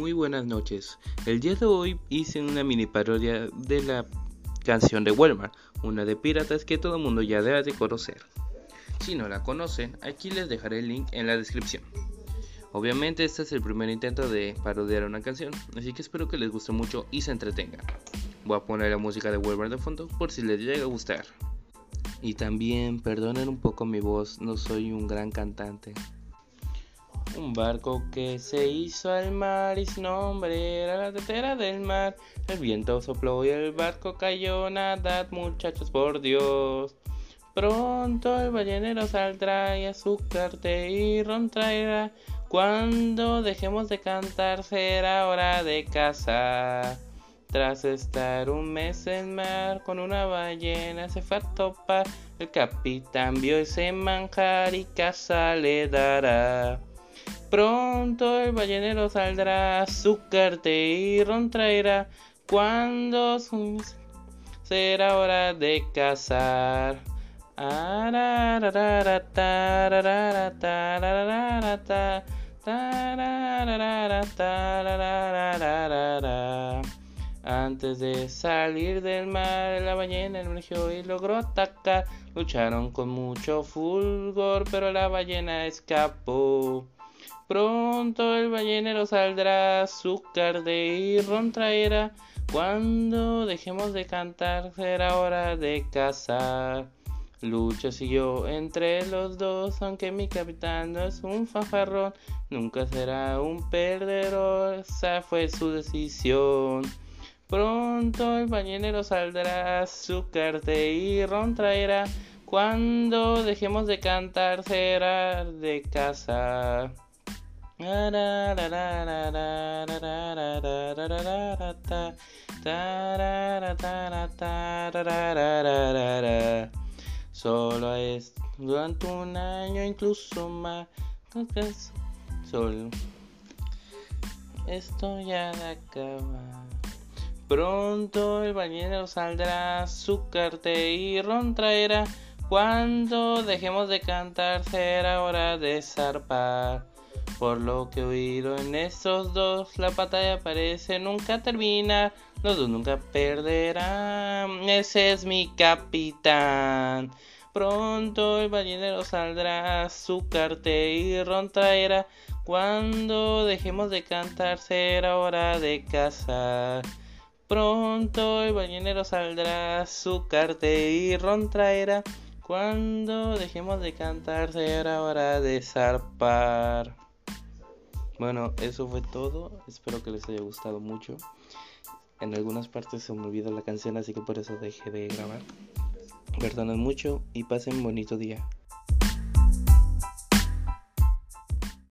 Muy buenas noches. El día de hoy hice una mini parodia de la canción de Walmart, una de piratas que todo el mundo ya debe de conocer. Si no la conocen, aquí les dejaré el link en la descripción. Obviamente este es el primer intento de parodiar una canción, así que espero que les guste mucho y se entretengan. Voy a poner la música de Walmart de fondo por si les llega a gustar. Y también perdonen un poco mi voz, no soy un gran cantante. Un barco que se hizo al mar y su nombre era la tetera del mar. El viento sopló y el barco cayó. Nadad, muchachos, por Dios. Pronto el ballenero saldrá y azúcar y ron traerá. Cuando dejemos de cantar será hora de cazar. Tras estar un mes en mar con una ballena se fue a topar. El capitán vio ese manjar y casa le dará. Pronto el ballenero saldrá, azúcar y ron traerá. Cuando será hora de cazar. Antes de salir del mar, la ballena emergió y logró atacar. Lucharon con mucho fulgor, pero la ballena escapó. Pronto el ballenero saldrá, azúcar de ron traerá. Cuando dejemos de cantar, será hora de cazar. Lucha siguió entre los dos, aunque mi capitán no es un fanfarrón, nunca será un perdedor, esa fue su decisión. Pronto el ballenero saldrá, azúcar de ron traerá. Cuando dejemos de cantar será de casa. Solo es durante un año, incluso más. Solo. Esto ya acaba. Pronto el bañero saldrá, su y ron traerá. Cuando dejemos de cantar será hora de zarpar. Por lo que he oído en estos dos, la batalla parece nunca termina. Los dos nunca perderán. Ese es mi capitán. Pronto el ballenero saldrá, su y ron traerá. Cuando dejemos de cantar será hora de cazar. Pronto el ballenero saldrá, su y ron traerá. Cuando dejemos de cantar será hora de zarpar. Bueno, eso fue todo. Espero que les haya gustado mucho. En algunas partes se me olvidó la canción, así que por eso dejé de grabar. Perdonen mucho y pasen bonito día.